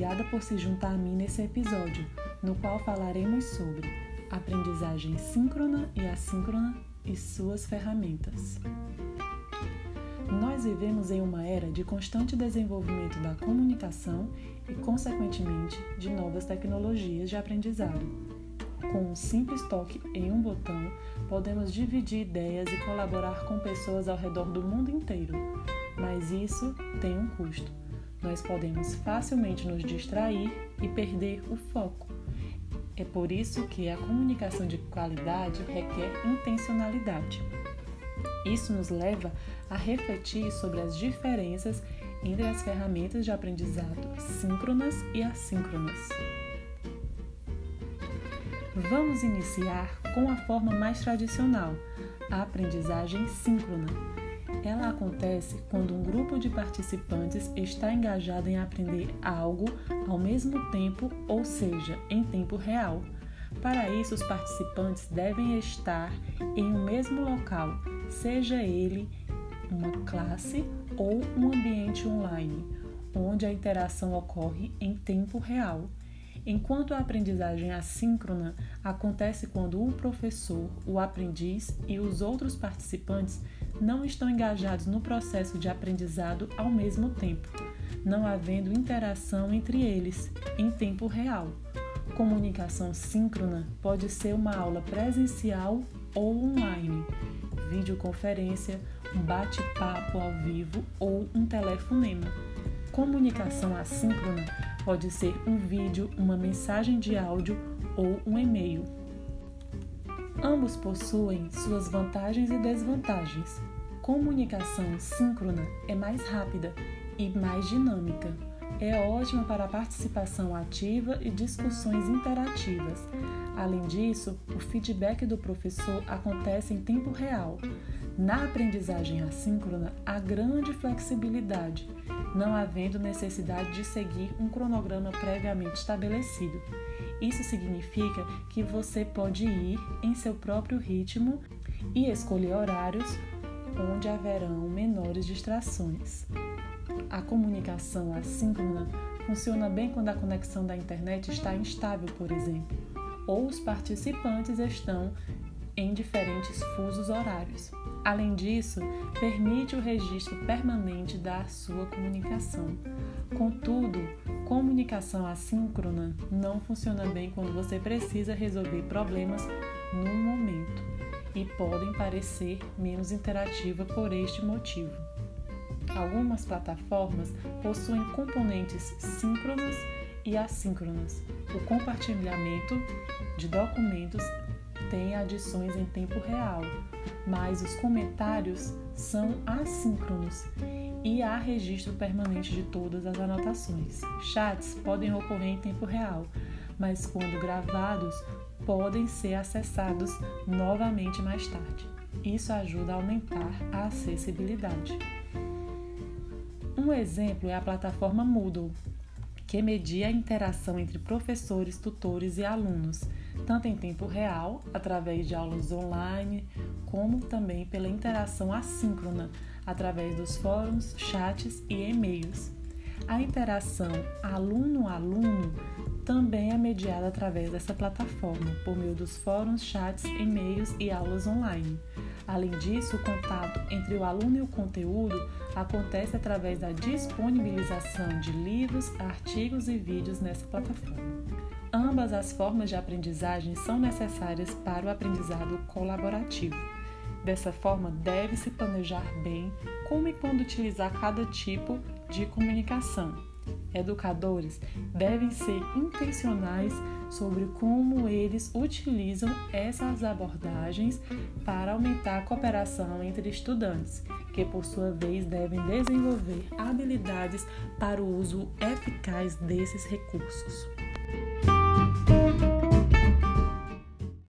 obrigada por se juntar a mim nesse episódio, no qual falaremos sobre aprendizagem síncrona e assíncrona e suas ferramentas. Nós vivemos em uma era de constante desenvolvimento da comunicação e, consequentemente, de novas tecnologias de aprendizado. Com um simples toque em um botão, podemos dividir ideias e colaborar com pessoas ao redor do mundo inteiro. Mas isso tem um custo. Nós podemos facilmente nos distrair e perder o foco. É por isso que a comunicação de qualidade requer intencionalidade. Isso nos leva a refletir sobre as diferenças entre as ferramentas de aprendizado síncronas e assíncronas. Vamos iniciar com a forma mais tradicional, a aprendizagem síncrona. Ela acontece quando um grupo de participantes está engajado em aprender algo ao mesmo tempo, ou seja, em tempo real. Para isso, os participantes devem estar em um mesmo local, seja ele uma classe ou um ambiente online, onde a interação ocorre em tempo real. Enquanto a aprendizagem assíncrona acontece quando o professor, o aprendiz e os outros participantes não estão engajados no processo de aprendizado ao mesmo tempo, não havendo interação entre eles em tempo real. Comunicação síncrona pode ser uma aula presencial ou online, videoconferência, um bate-papo ao vivo ou um telefonema. Comunicação assíncrona pode ser um vídeo, uma mensagem de áudio ou um e-mail. Ambos possuem suas vantagens e desvantagens. Comunicação síncrona é mais rápida e mais dinâmica. É ótima para a participação ativa e discussões interativas. Além disso, o feedback do professor acontece em tempo real. Na aprendizagem assíncrona, há grande flexibilidade, não havendo necessidade de seguir um cronograma previamente estabelecido. Isso significa que você pode ir em seu próprio ritmo e escolher horários onde haverão menores distrações. A comunicação assíncrona funciona bem quando a conexão da internet está instável, por exemplo, ou os participantes estão em diferentes fusos horários. Além disso, permite o registro permanente da sua comunicação. Contudo, comunicação assíncrona não funciona bem quando você precisa resolver problemas no momento e podem parecer menos interativa por este motivo. Algumas plataformas possuem componentes síncronas e assíncronas. O compartilhamento de documentos tem adições em tempo real, mas os comentários são assíncronos e há registro permanente de todas as anotações. Chats podem ocorrer em tempo real, mas quando gravados, podem ser acessados novamente mais tarde. Isso ajuda a aumentar a acessibilidade. Um exemplo é a plataforma Moodle, que media a interação entre professores, tutores e alunos tanto em tempo real, através de aulas online, como também pela interação assíncrona, através dos fóruns, chats e e-mails. A interação aluno-aluno também é mediada através dessa plataforma, por meio dos fóruns, chats, e-mails e aulas online. Além disso, o contato entre o aluno e o conteúdo acontece através da disponibilização de livros, artigos e vídeos nessa plataforma. Ambas as formas de aprendizagem são necessárias para o aprendizado colaborativo. Dessa forma, deve-se planejar bem como e quando utilizar cada tipo de comunicação. Educadores devem ser intencionais sobre como eles utilizam essas abordagens para aumentar a cooperação entre estudantes, que por sua vez devem desenvolver habilidades para o uso eficaz desses recursos.